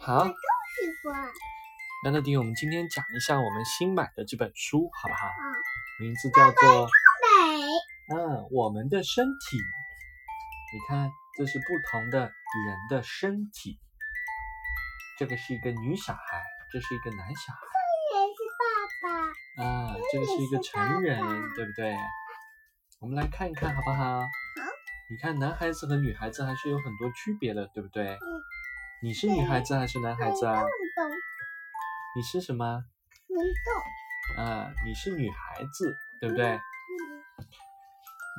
好，喜欢。那乐迪，我们今天讲一下我们新买的这本书，好不好？啊，名字叫做美。“嗯，我们的身体”。你看，这是不同的人的身体。这个是一个女小孩，这是一个男小孩。这也是爸爸。啊，这个是一个成人对不对？我们来看一看，好不好？你看，男孩子和女孩子还是有很多区别的，对不对？嗯。你是女孩子还是男孩子啊你是什么？啊，你是女孩子，对不对？嗯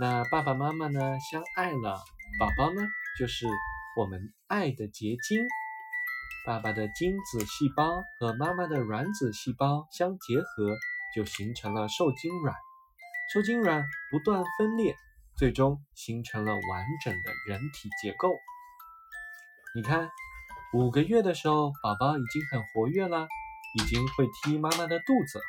那爸爸妈妈呢相爱了，宝宝呢就是我们爱的结晶。爸爸的精子细胞和妈妈的卵子细胞相结合，就形成了受精卵。受精卵不断分裂，最终形成了完整的人体结构。你看，五个月的时候，宝宝已经很活跃了，已经会踢妈妈的肚子了。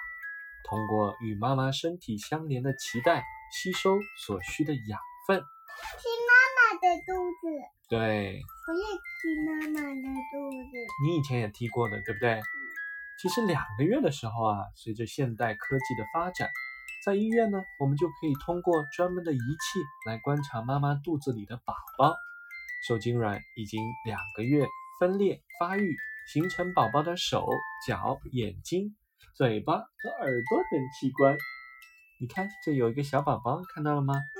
通过与妈妈身体相连的脐带，吸收所需的养分。踢妈妈的肚子，对我也踢妈妈的肚子。你以前也踢过的，对不对？其实两个月的时候啊，随着现代科技的发展，在医院呢，我们就可以通过专门的仪器来观察妈妈肚子里的宝宝。受精卵已经两个月分裂发育，形成宝宝的手、脚、眼睛、嘴巴和耳朵等器官。你看，这有一个小宝宝，看到了吗？嗯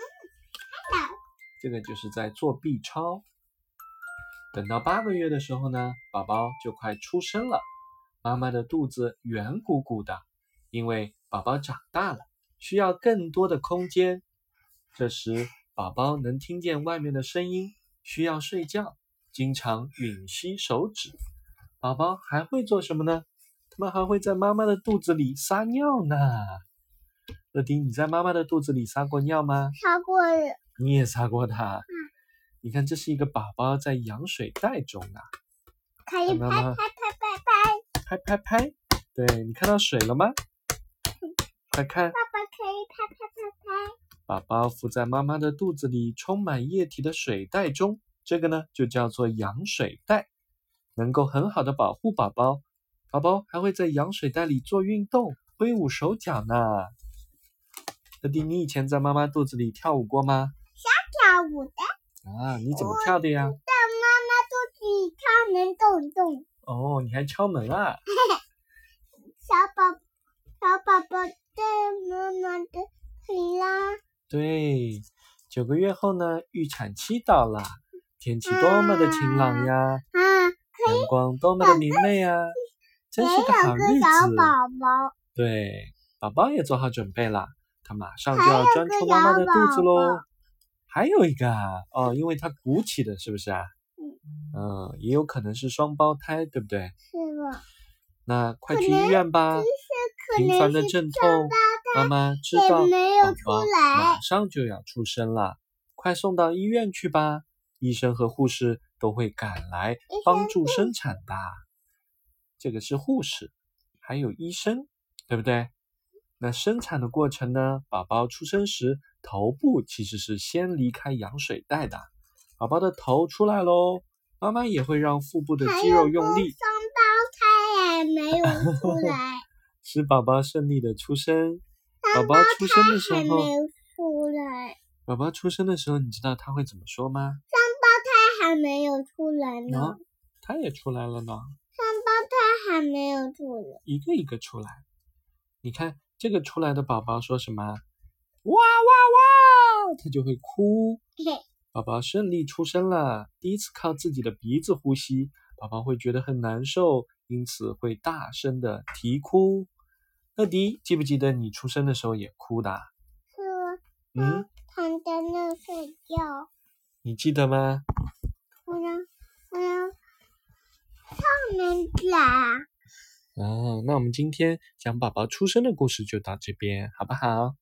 看到这个就是在做 B 超。等到八个月的时候呢，宝宝就快出生了，妈妈的肚子圆鼓鼓的，因为宝宝长大了，需要更多的空间。这时，宝宝能听见外面的声音，需要睡觉，经常吮吸手指。宝宝还会做什么呢？他们还会在妈妈的肚子里撒尿呢。乐迪，你在妈妈的肚子里撒过尿吗？撒过了。你也撒过它。你看，这是一个宝宝在羊水袋中啊，可以拍拍拍拍拍。拍拍拍。对你看到水了吗？快看，爸爸可以拍拍拍拍。宝宝浮在妈妈的肚子里充满液体的水袋中，这个呢就叫做羊水袋，能够很好的保护宝宝。宝宝还会在羊水袋里做运动，挥舞手脚呢。乐迪，你以前在妈妈肚子里跳舞过吗？想跳舞的，啊，你怎么跳的呀？在妈妈肚子里敲门动动。哦，你还敲门啊？小宝，小宝宝在妈妈的腿啦。对，九个月后呢，预产期到了，天气多么的晴朗呀，啊，阳光多么的明媚呀，真是个好有日子。宝宝。对，宝宝也做好准备了，他马上就要钻出妈妈的肚子喽。还有一个啊，哦，因为它鼓起的，是不是啊？嗯，也有可能是双胞胎，对不对？是吧？那快去医院吧。可频繁的阵痛，妈妈知道宝宝马上就要出生了，快送到医院去吧！医生和护士都会赶来帮助生产的。这个是护士，还有医生，对不对？那生产的过程呢？宝宝出生时，头部其实是先离开羊水袋的，宝宝的头出来喽，妈妈也会让腹部的肌肉用力，双胞胎也没有出来，使宝宝顺利的出生。宝双宝出生的时候，有出来，宝宝出生的时候，你知道他会怎么说吗？没有出来呢，哦，他也出来了呢，双胞胎还没有出来。一个一个出来。你看这个出来的宝宝说什么？哇哇哇！他就会哭。宝宝顺利出生了，第一次靠自己的鼻子呼吸，宝宝会觉得很难受，因此会大声的啼哭。乐迪，记不记得你出生的时候也哭的啊？是嗯，躺在那睡觉，你记得吗？我要我要上面啦。哦，那我们今天讲宝宝出生的故事就到这边，好不好？